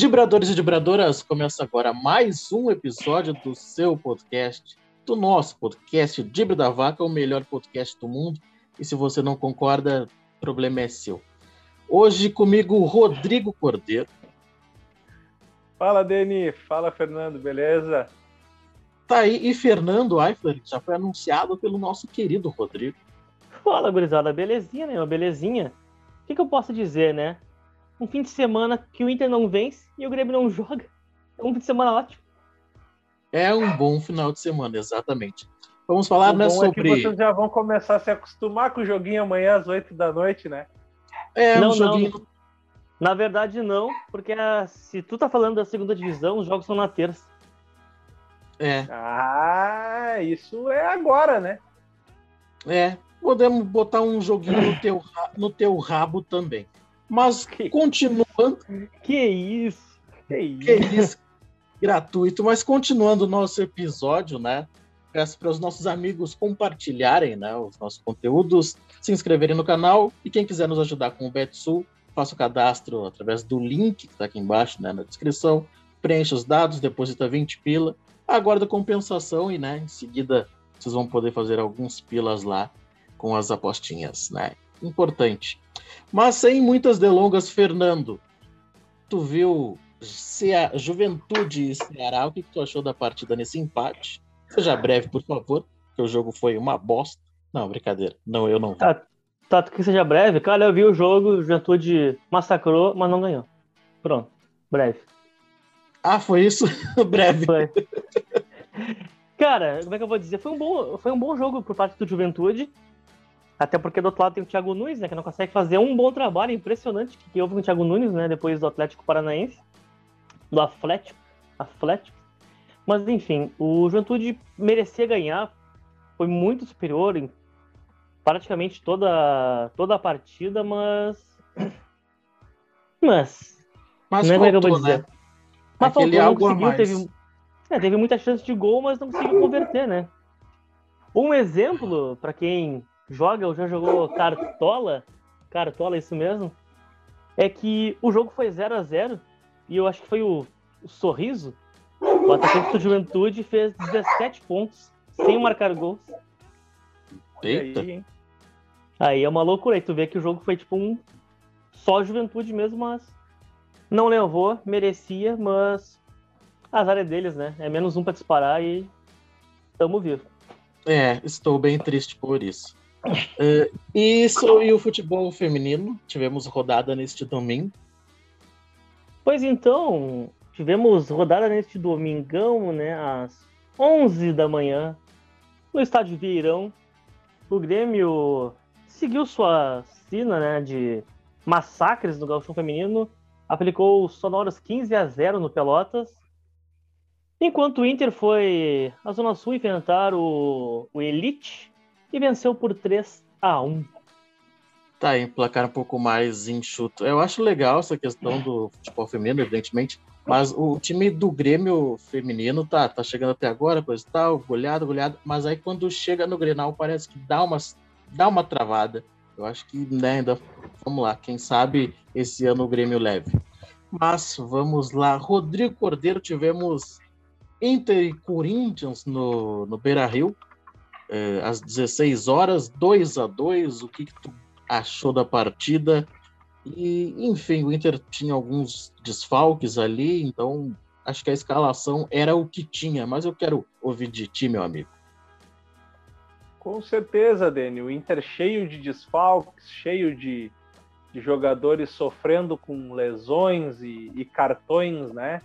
Vibradores e vibradoras, começa agora mais um episódio do seu podcast, do nosso podcast Dibre da Vaca, o melhor podcast do mundo. E se você não concorda, o problema é seu. Hoje comigo, Rodrigo Cordeiro. Fala, Deni. Fala, Fernando. Beleza? Tá aí. E Fernando Eifler, já foi anunciado pelo nosso querido Rodrigo. Fala, gurizada. Belezinha, né? Uma belezinha. O que, que eu posso dizer, né? Um fim de semana que o Inter não vence e o Grêmio não joga. É um fim de semana ótimo. É um bom final de semana, exatamente. Vamos falar o né, sobre. É que vocês já vão começar a se acostumar com o joguinho amanhã às 8 da noite, né? É, não, um joguinho. Não. Na verdade, não, porque a... se tu tá falando da segunda divisão, os jogos são na terça. É. Ah, isso é agora, né? É. Podemos botar um joguinho no teu, no teu rabo também. Mas que... continuando. Que isso? Que isso? Que isso? Gratuito. Mas continuando o nosso episódio, né? Peço para os nossos amigos compartilharem né, os nossos conteúdos, se inscreverem no canal e quem quiser nos ajudar com o BetSul, faça o cadastro através do link que está aqui embaixo né, na descrição, preencha os dados, deposita 20 pila, aguarda compensação e né, em seguida vocês vão poder fazer alguns pilas lá com as apostinhas. Né? Importante. Mas sem muitas delongas, Fernando, tu viu a Juventude e Ceará, o que, que tu achou da partida nesse empate? Seja breve, por favor, que o jogo foi uma bosta. Não, brincadeira. Não, eu não. Tá, tá que seja breve. Cara, eu vi o jogo, Juventude massacrou, mas não ganhou. Pronto, breve. Ah, foi isso? breve. Foi. Cara, como é que eu vou dizer? Foi um bom, foi um bom jogo por parte do Juventude. Até porque do outro lado tem o Thiago Nunes, né? Que não consegue fazer um bom trabalho. Impressionante que, houve com o Thiago Nunes, né? Depois do Atlético Paranaense. Do Atlético. Atlético. Mas enfim, o Juventude merecia ganhar. Foi muito superior em praticamente toda, toda a partida, mas. Mas. Mas não é faltou, que eu vou dizer. Né? Mas Aquele faltou, não conseguiu. Teve, é, teve muita chance de gol, mas não conseguiu converter, né? Um exemplo, para quem joga ou já jogou Cartola, Cartola, isso mesmo, é que o jogo foi 0 a 0 e eu acho que foi o, o Sorriso, o atacante do Juventude, fez 17 pontos sem marcar gols. Eita. Aí, aí é uma loucura. Aí tu vê que o jogo foi tipo um só Juventude mesmo, mas não levou, merecia, mas azar é deles, né? É menos um para disparar e tamo vivo. É, estou bem triste por isso. Uh, isso e o futebol feminino. Tivemos rodada neste domingo. Pois então, tivemos rodada neste domingão, né, às 11 da manhã, no estádio Vieirão. O Grêmio seguiu sua sina, né, de massacres no gauchão feminino, aplicou sonoros 15 a 0 no Pelotas. Enquanto o Inter foi à Zona Sul enfrentar o, o Elite, e venceu por 3 a 1. Tá, em placar um pouco mais enxuto. Eu acho legal essa questão do futebol feminino, evidentemente, mas o time do Grêmio feminino tá, tá chegando até agora, coisa e tal, goleado, goleado, mas aí quando chega no Grenal parece que dá uma, dá uma travada. Eu acho que né, ainda, vamos lá, quem sabe esse ano o Grêmio leve. Mas vamos lá, Rodrigo Cordeiro, tivemos Inter e Corinthians no, no Beira Rio é, às 16 horas, 2 a 2 o que, que tu achou da partida? E, enfim, o Inter tinha alguns desfalques ali, então acho que a escalação era o que tinha, mas eu quero ouvir de ti, meu amigo. Com certeza, Dani. O Inter cheio de desfalques, cheio de, de jogadores sofrendo com lesões e, e cartões, né?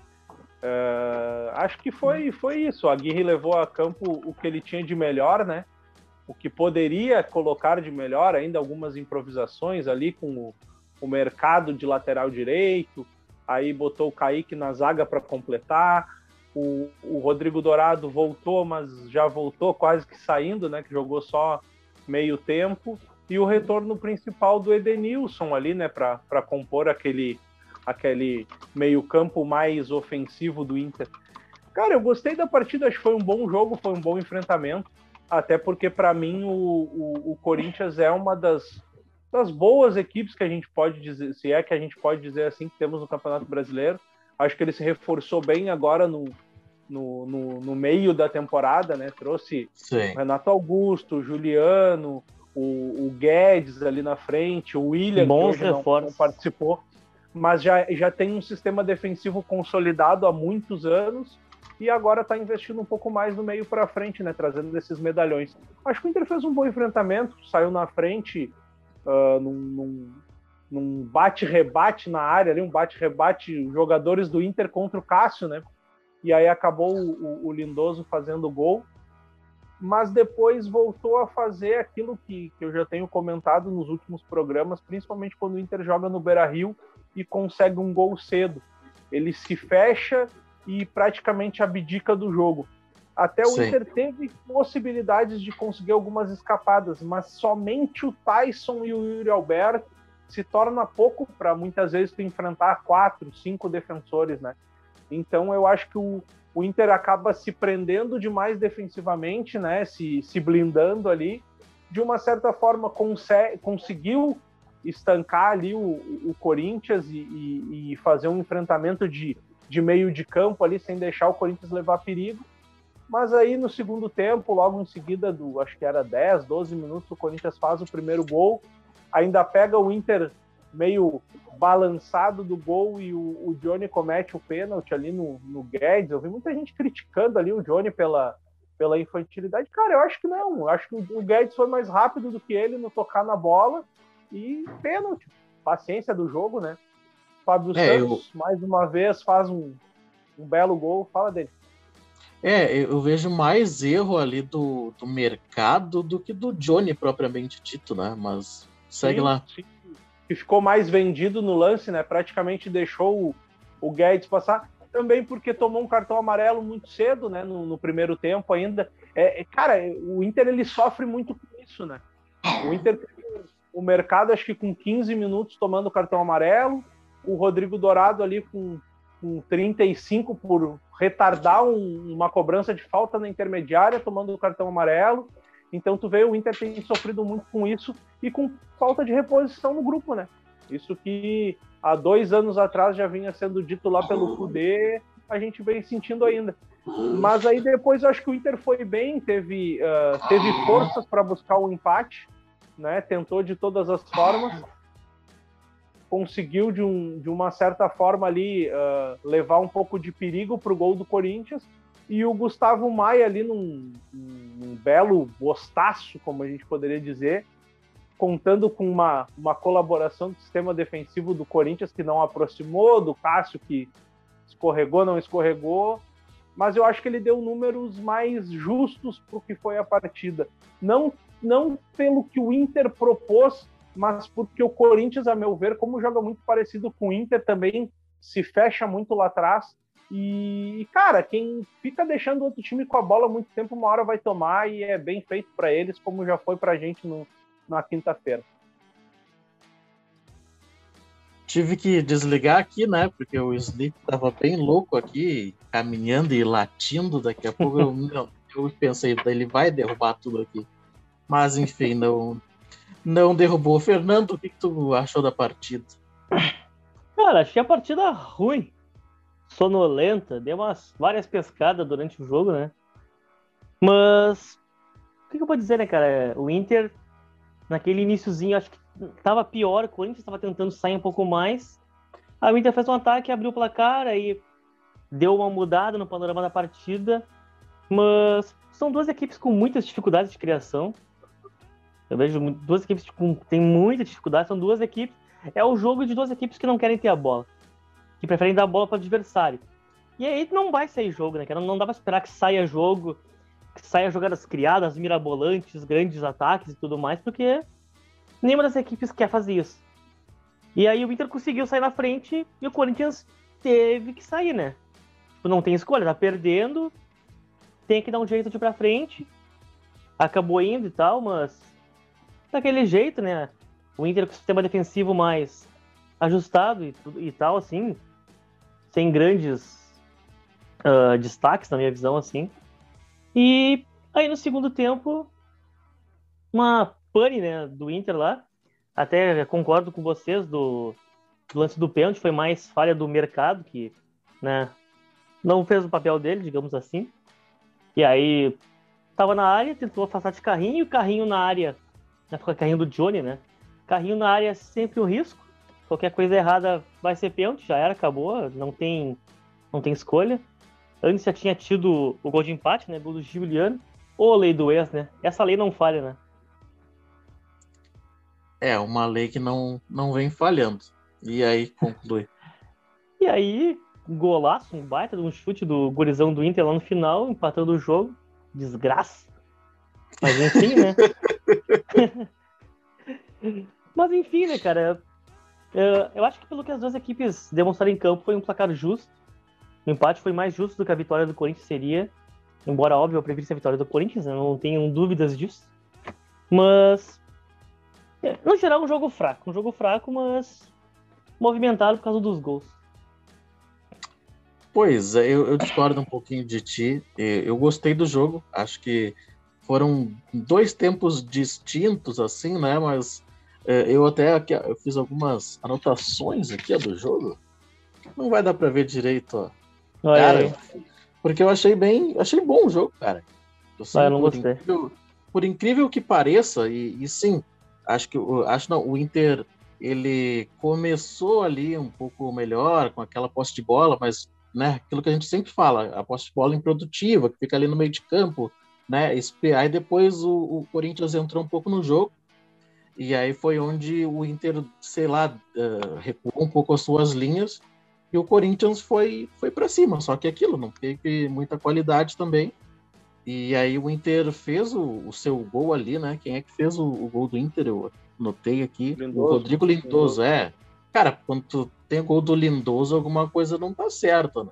Uh, acho que foi, foi isso. A Aguirre levou a campo o que ele tinha de melhor, né? O que poderia colocar de melhor, ainda algumas improvisações ali com o, o mercado de lateral direito. Aí botou o Kaique na zaga para completar. O, o, Rodrigo Dourado voltou, mas já voltou quase que saindo, né? Que jogou só meio tempo. E o retorno principal do Edenilson ali, né? Para compor aquele aquele meio-campo mais ofensivo do Inter. Cara, eu gostei da partida, acho que foi um bom jogo, foi um bom enfrentamento. Até porque, para mim, o, o, o, Corinthians é uma das, das boas equipes que a gente pode dizer, se é que a gente pode dizer assim, que temos no Campeonato Brasileiro. Acho que ele se reforçou bem agora no, no, no, no meio da temporada, né? Trouxe Sim. Renato Augusto, Juliano, o, o, Guedes ali na frente, o William, Bons que não, não, participou, mas já, já tem um sistema defensivo consolidado há muitos anos e agora está investindo um pouco mais no meio para frente, né? Trazendo esses medalhões. Acho que o Inter fez um bom enfrentamento, saiu na frente uh, num, num, num bate-rebate na área, ali, um bate-rebate, jogadores do Inter contra o Cássio, né? E aí acabou o, o Lindoso fazendo gol, mas depois voltou a fazer aquilo que, que eu já tenho comentado nos últimos programas, principalmente quando o Inter joga no Beira Rio e consegue um gol cedo. Ele se fecha e praticamente abdica do jogo. Até o Sim. Inter teve possibilidades de conseguir algumas escapadas, mas somente o Tyson e o Yuri Alberto se torna pouco para muitas vezes tu enfrentar quatro, cinco defensores, né? Então eu acho que o, o Inter acaba se prendendo demais defensivamente, né? Se, se blindando ali. De uma certa forma conseguiu estancar ali o, o Corinthians e, e, e fazer um enfrentamento de, de meio de campo ali sem deixar o Corinthians levar perigo. Mas aí no segundo tempo, logo em seguida do, acho que era 10, 12 minutos, o Corinthians faz o primeiro gol, ainda pega o Inter meio balançado do gol e o, o Johnny comete o pênalti ali no, no Guedes. Eu vi muita gente criticando ali o Johnny pela, pela infantilidade. Cara, eu acho que não. Eu acho que o, Guedes foi mais rápido do que ele no tocar na bola e pênalti. Paciência do jogo, né? Fábio é, Santos, eu... mais uma vez, faz um, um belo gol. Fala dele. É, eu vejo mais erro ali do, do mercado do que do Johnny propriamente dito, né? Mas segue sim, lá. Sim. Que ficou mais vendido no lance, né? Praticamente deixou o, o Guedes passar. Também porque tomou um cartão amarelo muito cedo, né? No, no primeiro tempo ainda. É, é cara, o Inter ele sofre muito com isso, né? O Inter o mercado, acho que com 15 minutos tomando cartão amarelo, o Rodrigo Dourado ali com, com 35 por retardar um, uma cobrança de falta na intermediária, tomando o cartão amarelo. Então tu vê o Inter tem sofrido muito com isso e com falta de reposição no grupo, né? Isso que há dois anos atrás já vinha sendo dito lá pelo Fudê, a gente vem sentindo ainda. Mas aí depois eu acho que o Inter foi bem, teve, uh, teve forças para buscar o um empate né? Tentou de todas as formas, conseguiu de, um, de uma certa forma ali uh, levar um pouco de perigo para o gol do Corinthians e o Gustavo Maia ali num, num belo bostaço, como a gente poderia dizer, contando com uma, uma colaboração do sistema defensivo do Corinthians que não aproximou, do Cássio que escorregou, não escorregou, mas eu acho que ele deu números mais justos para o que foi a partida. Não não pelo que o Inter propôs, mas porque o Corinthians, a meu ver, como joga muito parecido com o Inter, também se fecha muito lá atrás. E, cara, quem fica deixando outro time com a bola muito tempo, uma hora vai tomar e é bem feito para eles, como já foi para a gente no, na quinta-feira. Tive que desligar aqui, né? Porque o Sleep tava bem louco aqui, caminhando e latindo. Daqui a pouco eu, eu pensei, ele vai derrubar tudo aqui. Mas enfim, não, não derrubou. Fernando, o que, que tu achou da partida? Cara, achei a partida ruim. Sonolenta, deu umas várias pescadas durante o jogo, né? Mas o que, que eu vou dizer, né, cara? O Inter, naquele iníciozinho, acho que tava pior, o Corinthians estava tentando sair um pouco mais. O Inter fez um ataque, abriu o placar, aí deu uma mudada no panorama da partida. Mas são duas equipes com muitas dificuldades de criação. Eu vejo duas equipes que tipo, têm muita dificuldade, são duas equipes. É o jogo de duas equipes que não querem ter a bola, que preferem dar a bola para o adversário. E aí não vai sair jogo, né? Não dá para esperar que saia jogo, que saia jogadas criadas, mirabolantes, grandes ataques e tudo mais, porque nenhuma das equipes quer fazer isso. E aí o Inter conseguiu sair na frente e o Corinthians teve que sair, né? Tipo, não tem escolha, tá perdendo, tem que dar um jeito de ir pra frente. Acabou indo e tal, mas daquele jeito, né? O Inter com o sistema defensivo mais ajustado e, e tal, assim, sem grandes uh, destaques, na minha visão, assim. E aí no segundo tempo, uma pane, né, do Inter lá. Até concordo com vocês do, do lance do pênalti, foi mais falha do mercado, que né, não fez o papel dele, digamos assim. E aí tava na área, tentou afastar de carrinho, carrinho na área, né, carrinho do Johnny, né? Carrinho na área é sempre um risco. Qualquer coisa errada vai ser pênalti, já era, acabou, não tem não tem escolha. Antes já tinha tido o gol de empate, né? Gol do Juliano. Ou lei do ex, né? Essa lei não falha, né? É, uma lei que não, não vem falhando. E aí, conclui. e aí, golaço, um baita de um chute do gurizão do Inter lá no final, empatando o jogo. Desgraça. Mas enfim, né? Mas enfim, né, cara? Eu acho que pelo que as duas equipes demonstraram em campo foi um placar justo. O empate foi mais justo do que a vitória do Corinthians seria. Embora, óbvio, eu preferisse a vitória do Corinthians, né? não tenho dúvidas disso. Mas, é, no geral, um jogo fraco. Um jogo fraco, mas movimentado por causa dos gols. Pois, é, eu, eu discordo um pouquinho de ti. Eu gostei do jogo. Acho que foram dois tempos distintos, assim, né? Mas é, eu até aqui, eu fiz algumas anotações aqui do jogo. Não vai dar para ver direito, ó. Olha cara, aí. porque eu achei bem, achei bom o jogo, cara. Assim, ah, eu não por gostei. Incrível, por incrível que pareça, e, e sim, acho que acho não, o Inter ele começou ali um pouco melhor com aquela posse de bola, mas né, aquilo que a gente sempre fala, a posse de bola improdutiva, que fica ali no meio de campo, né, aí depois o, o Corinthians entrou um pouco no jogo, e aí foi onde o Inter, sei lá, uh, recuou um pouco as suas linhas e o Corinthians foi, foi para cima. Só que aquilo não teve muita qualidade também. E aí o Inter fez o, o seu gol ali, né? Quem é que fez o, o gol do Inter? Eu notei aqui. Lindoso, o Rodrigo Lindoso, Lindoso, é. Cara, quando tem gol do Lindoso, alguma coisa não tá certa, né?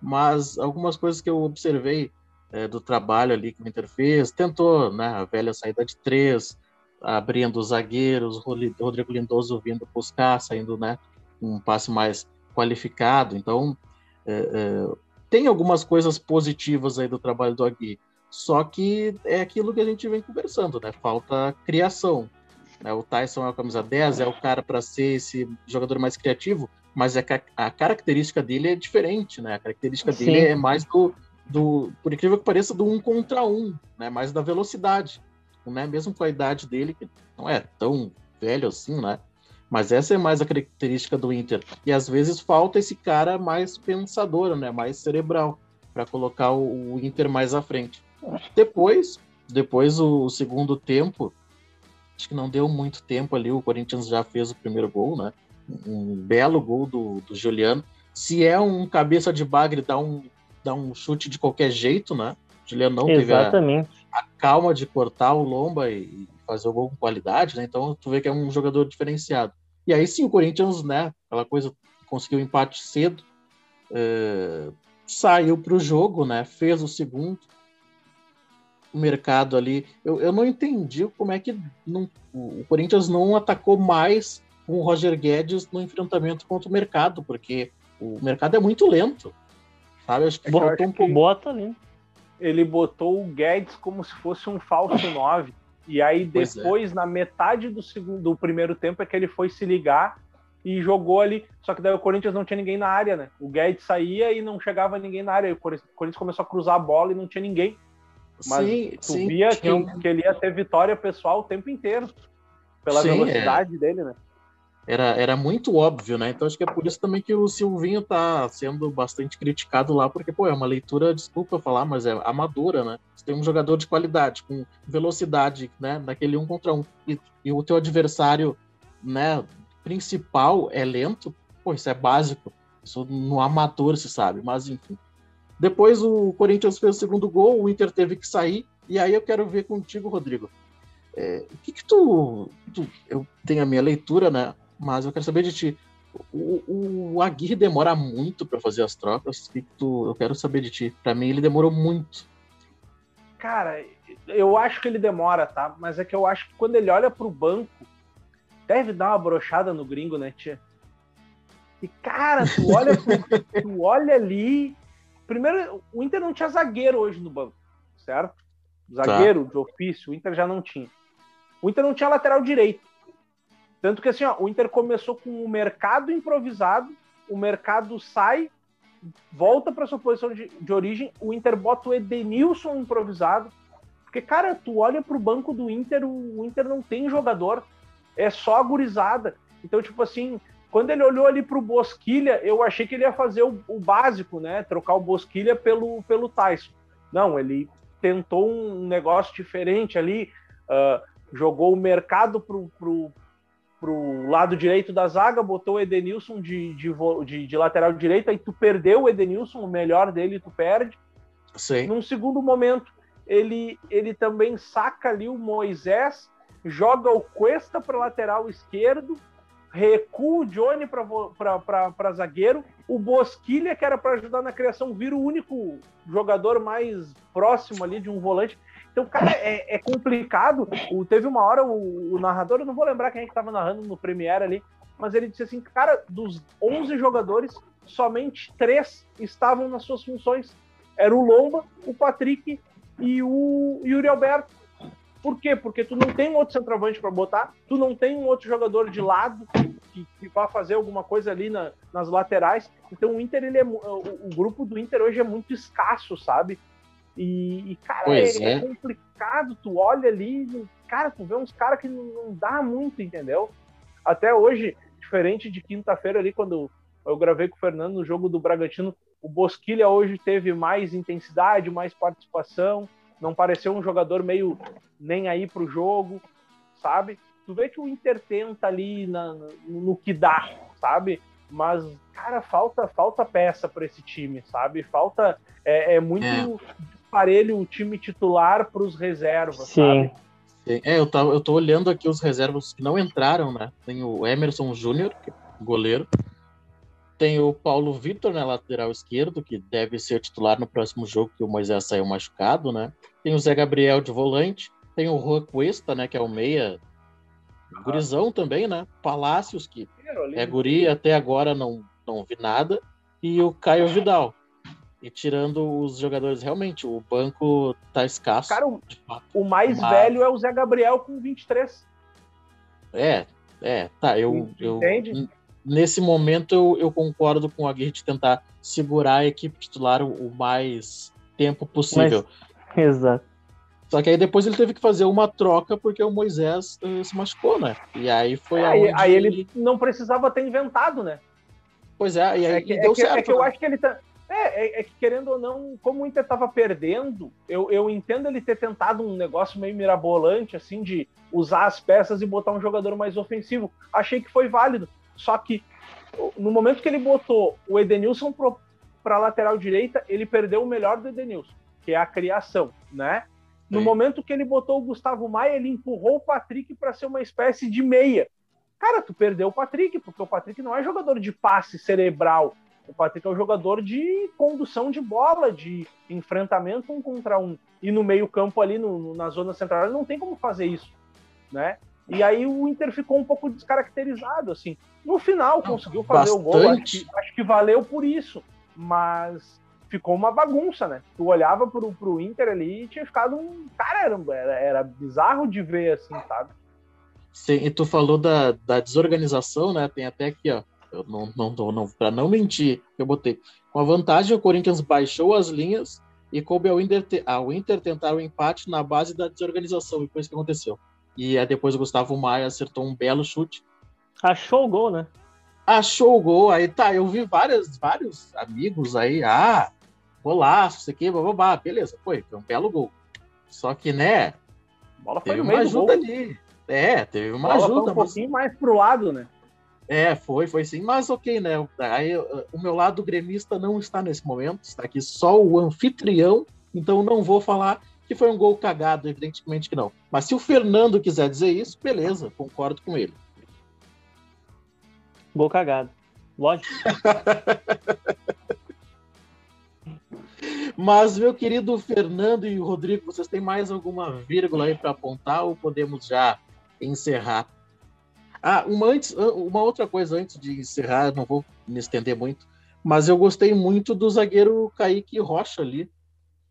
Mas algumas coisas que eu observei é, do trabalho ali que o Inter fez, tentou, né? A velha saída de três, abrindo os zagueiros, Rodrigo Lindoso vindo buscar, saindo, né? Um passe mais qualificado. Então, é, é, tem algumas coisas positivas aí do trabalho do Agui. Só que é aquilo que a gente vem conversando, né? Falta criação. Né? O Tyson é a camisa 10, é o cara para ser esse jogador mais criativo, mas é a característica dele é diferente, né? A característica Sim. dele é mais do, do, por incrível que pareça, do um contra um, né? Mais da velocidade, né? Mesmo com a idade dele, que não é tão velho assim, né? Mas essa é mais a característica do Inter. E às vezes falta esse cara mais pensador, né? Mais cerebral, para colocar o, Inter mais à frente. Depois, depois o, o segundo tempo, acho que não deu muito tempo ali. O Corinthians já fez o primeiro gol, né? Um belo gol do, do Juliano. Se é um cabeça de bagre, dá um, dá um chute de qualquer jeito, né? O Juliano não Exatamente. teve a, a calma de cortar o Lomba e fazer o gol com qualidade, né? Então tu vê que é um jogador diferenciado. E aí sim, o Corinthians, né, aquela coisa, conseguiu empate cedo, é, saiu para o jogo, né, fez o segundo. O mercado ali, eu, eu não entendi como é que não, o Corinthians não atacou mais com o Roger Guedes no enfrentamento contra o mercado, porque o mercado é muito lento. Sabe? Acho que botou um pouco. Bota ali. Ele botou o Guedes como se fosse um falso 9. E aí é. depois, é. na metade do segundo, do primeiro tempo, é que ele foi se ligar e jogou ali. Só que daí o Corinthians não tinha ninguém na área, né? O Guedes saía e não chegava ninguém na área. O Corinthians começou a cruzar a bola e não tinha ninguém. Mas sim, tu sim, via que, um... que, ele ia ter vitória pessoal o tempo inteiro. Pela sim, velocidade é. dele, né? Era, era muito óbvio, né? Então acho que é por isso também que o Silvinho tá sendo bastante criticado lá, porque, pô, é uma leitura, desculpa falar, mas é amadora, né? Você tem um jogador de qualidade, com velocidade, né? Naquele um contra um, e, e o teu adversário, né, principal é lento, pô, isso é básico. Isso no amador se sabe, mas enfim. Depois o Corinthians fez o segundo gol, o Inter teve que sair, e aí eu quero ver contigo, Rodrigo. É, o que que tu, tu, Eu tenho a minha leitura, né? Mas eu quero saber de ti. O, o Aguirre demora muito para fazer as trocas. Que tu, eu quero saber de ti. Para mim, ele demorou muito. Cara, eu acho que ele demora, tá? Mas é que eu acho que quando ele olha pro banco, deve dar uma brochada no gringo, né, tia? E, cara, tu olha, tu olha ali. Primeiro, o Inter não tinha zagueiro hoje no banco, certo? Zagueiro tá. de ofício, o Inter já não tinha. O Inter não tinha lateral direito. Tanto que assim, ó, o Inter começou com o mercado improvisado, o mercado sai, volta para sua posição de, de origem, o Inter bota o Edenilson improvisado, porque, cara, tu olha pro banco do Inter, o Inter não tem jogador, é só a gurizada. Então, tipo assim, quando ele olhou ali pro Bosquilha, eu achei que ele ia fazer o, o básico, né? Trocar o Bosquilha pelo, pelo Tyson. Não, ele tentou um negócio diferente ali, uh, jogou o mercado pro, pro, pro lado direito da zaga, botou o Edenilson de, de, de, de lateral direito, aí tu perdeu o Edenilson, o melhor dele tu perde. Sim. Num segundo momento, ele, ele também saca ali o Moisés, joga o Cuesta para lateral esquerdo, recua o Johnny para zagueiro, o Bosquilha, que era para ajudar na criação, vira o único jogador mais próximo ali de um volante. Então, cara, é, é complicado. O, teve uma hora, o, o, narrador, eu não vou lembrar quem é que estava narrando no Premiere ali, mas ele disse assim, cara, dos 11 jogadores, somente três estavam nas suas funções. Era o Lomba, o Patrick e o Yuri Alberto. Por quê? Porque tu não tem outro centroavante para botar, tu não tem um outro jogador de lado que, que vá fazer alguma coisa ali na, nas laterais. Então o Inter, ele é, o, o, grupo do Inter hoje é muito escasso, sabe? E, e cara, é, é. é, complicado. Tu olha ali, cara, tu vê uns caras que não, não dá muito, entendeu? Até hoje, diferente de quinta-feira ali, quando eu gravei com o Fernando no jogo do Bragantino, o Bosquilha hoje teve mais intensidade, mais participação, não pareceu um jogador meio nem aí pro jogo, sabe? Tu vê que o Inter tenta ali na, no, no que dá, sabe? Mas, cara, falta falta peça para esse time, sabe? Falta. É, é muito é. Parelho o time titular para os reservas, Sim. sabe? É, eu, tô, eu tô olhando aqui os reservas que não entraram, né? Tem o Emerson Júnior, é goleiro, tem o Paulo Vitor na lateral esquerdo, que deve ser titular no próximo jogo, que o Moisés saiu machucado, né? Tem o Zé Gabriel de volante. Tem o Juan Cuesta, né? Que é o meia. Gurizão também, né? Palácios, que é guri, até agora não, não vi nada. E o Caio Vidal. E tirando os jogadores, realmente, o banco tá escasso. Cara, o, o mais mas... velho é o Zé Gabriel com 23. É, é, tá. Eu, Entende? eu nesse momento eu, eu concordo com a Aguirre de tentar segurar a equipe titular o, o mais tempo possível. Mas, exato. Só que aí depois ele teve que fazer uma troca porque o Moisés uh, se machucou, né? E aí foi é, aonde... Aí ele não precisava ter inventado, né? Pois é, e aí é que, deu é que, certo. É que eu né? acho que ele tá... É, é, que querendo ou não, como o Inter estava perdendo, eu, eu entendo ele ter tentado um negócio meio mirabolante, assim, de usar as peças e botar um jogador mais ofensivo. Achei que foi válido. Só que no momento que ele botou o Edenilson para a lateral direita, ele perdeu o melhor do Edenilson, que é a criação, né? No Sim. momento que ele botou o Gustavo Maia, ele empurrou o Patrick para ser uma espécie de meia. Cara, tu perdeu o Patrick, porque o Patrick não é jogador de passe cerebral. O Patrick é um jogador de condução de bola, de enfrentamento um contra um. E no meio-campo ali, no, na zona central, não tem como fazer isso, né? E aí o Inter ficou um pouco descaracterizado, assim. No final conseguiu fazer Bastante. o gol, acho que, acho que, valeu por isso, mas ficou uma bagunça, né? Tu olhava pro, pro Inter ali e tinha ficado um. Cara, era, era bizarro de ver, assim, sabe? Sim, e tu falou da, da desorganização, né? Tem até aqui, ó. Eu não, não, não, para não mentir, eu botei. Com a vantagem, o Corinthians baixou as linhas e coube ao Inter, ao Inter tentar o empate na base da desorganização, e foi isso que aconteceu. E aí depois o Gustavo Maia acertou um belo chute. Achou o gol, né? Achou o gol. Aí tá, eu vi vários, vários amigos aí. Ah, golaço, isso aqui, babá. Beleza, foi, foi um belo gol. Só que, né? A bola foi teve uma ajuda ali. É, teve uma bola ajuda. Foi um pouquinho mas... mais pro lado, né? É, foi, foi sim, mas ok, né? Aí, o meu lado gremista não está nesse momento, está aqui só o anfitrião, então não vou falar que foi um gol cagado, evidentemente que não. Mas se o Fernando quiser dizer isso, beleza, concordo com ele. Gol cagado. Lógico. Mas, meu querido Fernando e Rodrigo, vocês têm mais alguma vírgula aí para apontar ou podemos já encerrar? Ah, uma, antes, uma outra coisa antes de encerrar, não vou me estender muito, mas eu gostei muito do zagueiro Kaique Rocha ali.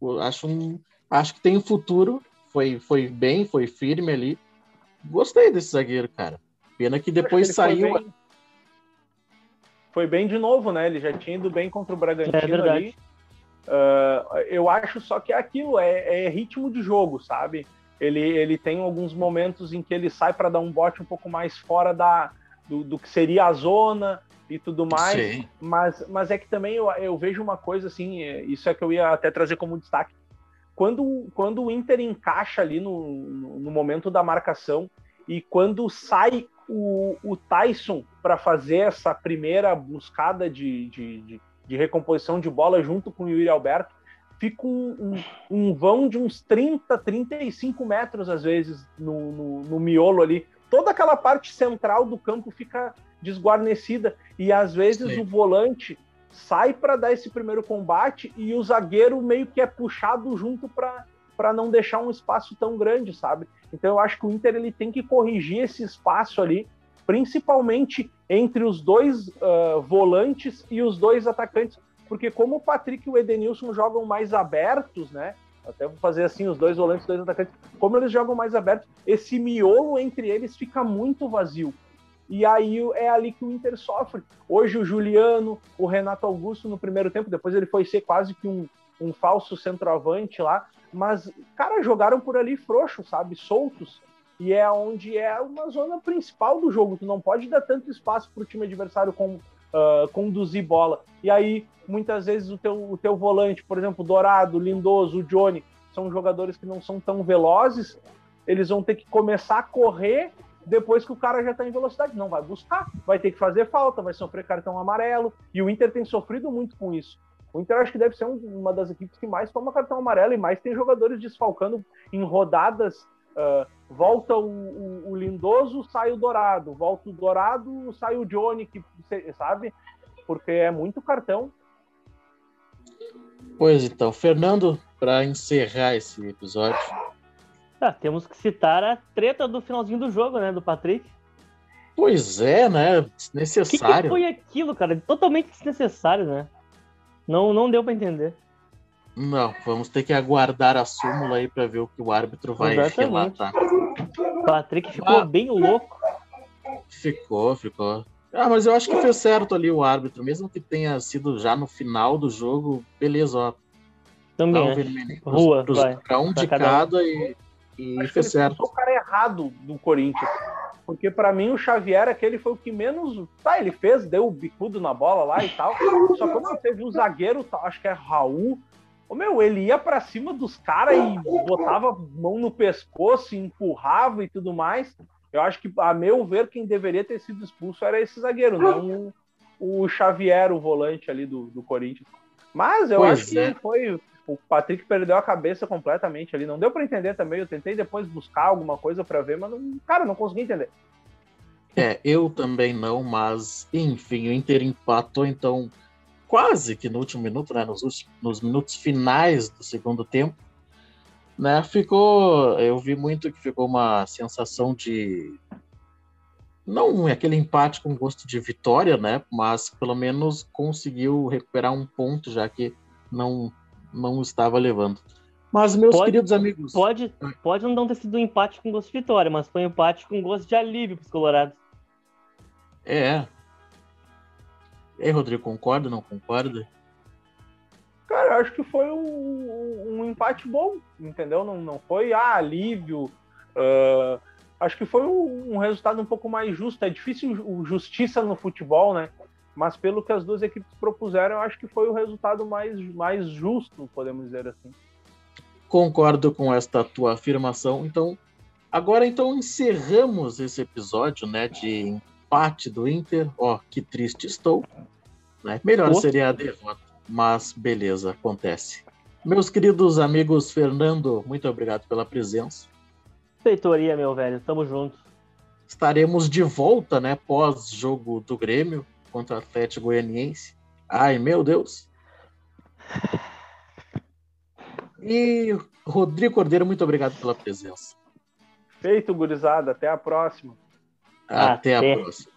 Eu acho um, Acho que tem um futuro. Foi, foi bem, foi firme ali. Gostei desse zagueiro, cara. Pena que depois saiu. foi bem de novo, né? Ele já tinha ido bem contra o Bragantino É verdade. ali. Uh, eu acho só que é aquilo, é, é ritmo de jogo, sabe? Ele, ele tem alguns momentos em que ele sai para dar um bote um pouco mais fora da, do, do que seria a zona e tudo mais. Sim. Mas, mas é que também eu, eu vejo uma coisa assim, é, isso é que eu ia até trazer como destaque. Quando, quando o Inter encaixa ali no, no, no momento da marcação e quando sai o, o Tyson para fazer essa primeira buscada de, de, de, de, recomposição de bola junto com o Yuri Alberto, fica um, um, um vão de uns 30, 35 metros às vezes no, no, no miolo ali. Toda aquela parte central do campo fica desguarnecida e às vezes Sim. o volante sai para dar esse primeiro combate e o zagueiro meio que é puxado junto para não deixar um espaço tão grande, sabe? Então eu acho que o Inter ele tem que corrigir esse espaço ali, principalmente entre os dois uh, volantes e os dois atacantes, porque como o Patrick e o Edenilson jogam mais abertos, né? Até vou fazer assim, os dois volantes, os dois atacantes, como eles jogam mais abertos, esse miolo entre eles fica muito vazio. E aí é ali que o Inter sofre. Hoje o Juliano, o Renato Augusto no primeiro tempo, depois ele foi ser quase que um, um falso centroavante lá, mas, cara, jogaram por ali frouxo, sabe? Soltos. E é onde é uma zona principal do jogo. Tu não pode dar tanto espaço para o time adversário com, uh, conduzir bola. E aí, muitas vezes, o teu, o teu volante, por exemplo, Dourado, Lindoso, Johnny, são jogadores que não são tão velozes. Eles vão ter que começar a correr depois que o cara já está em velocidade. Não vai buscar, vai ter que fazer falta, vai sofrer cartão amarelo. E o Inter tem sofrido muito com isso. O Inter acho que deve ser um, uma das equipes que mais toma cartão amarelo e mais tem jogadores desfalcando em rodadas. Uh, volta o, o, o, Lindoso, sai o Dourado. Volta o Dourado, sai o Johnny, que sabe? Porque é muito cartão. Pois então, Fernando, para encerrar esse episódio. Ah, temos que citar a treta do finalzinho do jogo, né, do Patrick. Pois é, né? Desnecessário. O que, que foi aquilo, cara? Totalmente desnecessário, né? Não, não deu para entender. Não, vamos ter que aguardar a súmula aí para ver o que o árbitro vai Exatamente. relatar. Patrick ficou ah, bem louco. Ficou, ficou. Ah, mas eu acho que fez certo ali o árbitro, mesmo que tenha sido já no final do jogo, beleza, ó. Também. Tá Rua, pros, vai. Pra um pra de cada, um. e, e fez certo. o cara errado do Corinthians. Porque para mim o Xavier aquele foi o que menos. Tá, ele fez, deu o bicudo na bola lá e tal. Só que quando teve o zagueiro, acho que é Raul. Ô, meu, ele ia para cima dos caras e botava mão no pescoço, empurrava e tudo mais. Eu acho que, a meu ver, quem deveria ter sido expulso era esse zagueiro, não o, o Xavier, o volante ali do, do Corinthians. Mas eu pois acho é. que foi o Patrick perdeu a cabeça completamente ali. Não deu para entender também. Eu tentei depois buscar alguma coisa para ver, mas, não, cara, não consegui entender. É, eu também não, mas enfim, o Inter empatou então quase que no último minuto, né, nos, últimos, nos minutos finais do segundo tempo, né, ficou, eu vi muito que ficou uma sensação de não aquele empate com gosto de vitória, né, mas pelo menos conseguiu recuperar um ponto já que não não estava levando. Mas, meus pode, queridos amigos. Pode, pode não ter sido um empate com gosto de vitória, mas foi um empate com gosto de alívio para os Colorados. É. E aí, Rodrigo, concorda ou não concorda? Cara, eu acho que foi um, um empate bom, entendeu? Não, não foi ah, alívio. Uh, acho que foi um, um, resultado um pouco mais justo. É difícil justiça no futebol, né? mas pelo que as duas equipes propuseram, eu acho que foi o resultado mais, mais justo, podemos dizer assim. Concordo com esta tua afirmação. Então, agora então encerramos esse episódio, né, de empate do Inter. Ó, oh, que triste estou. Né? Melhor Pô. seria a derrota, mas beleza, acontece. Meus queridos amigos Fernando, muito obrigado pela presença. Feitoria, meu velho, tamo junto. Estaremos de volta, né, pós jogo do Grêmio, contra o Atlético Goianiense. Ai, meu Deus. E Rodrigo Cordeiro, muito obrigado pela presença. Feito, gurizada. Até a próxima. Até, Até. a próxima.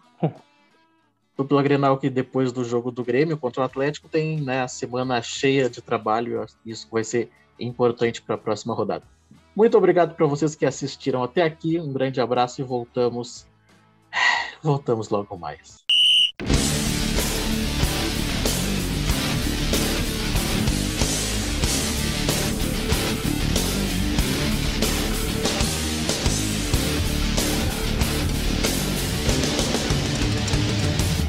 Dupla Grenal que depois do jogo do Grêmio contra o Atlético tem né, a semana cheia de trabalho. Isso vai ser importante para a próxima rodada. Muito obrigado para vocês que assistiram até aqui. Um grande abraço e voltamos. Voltamos logo mais.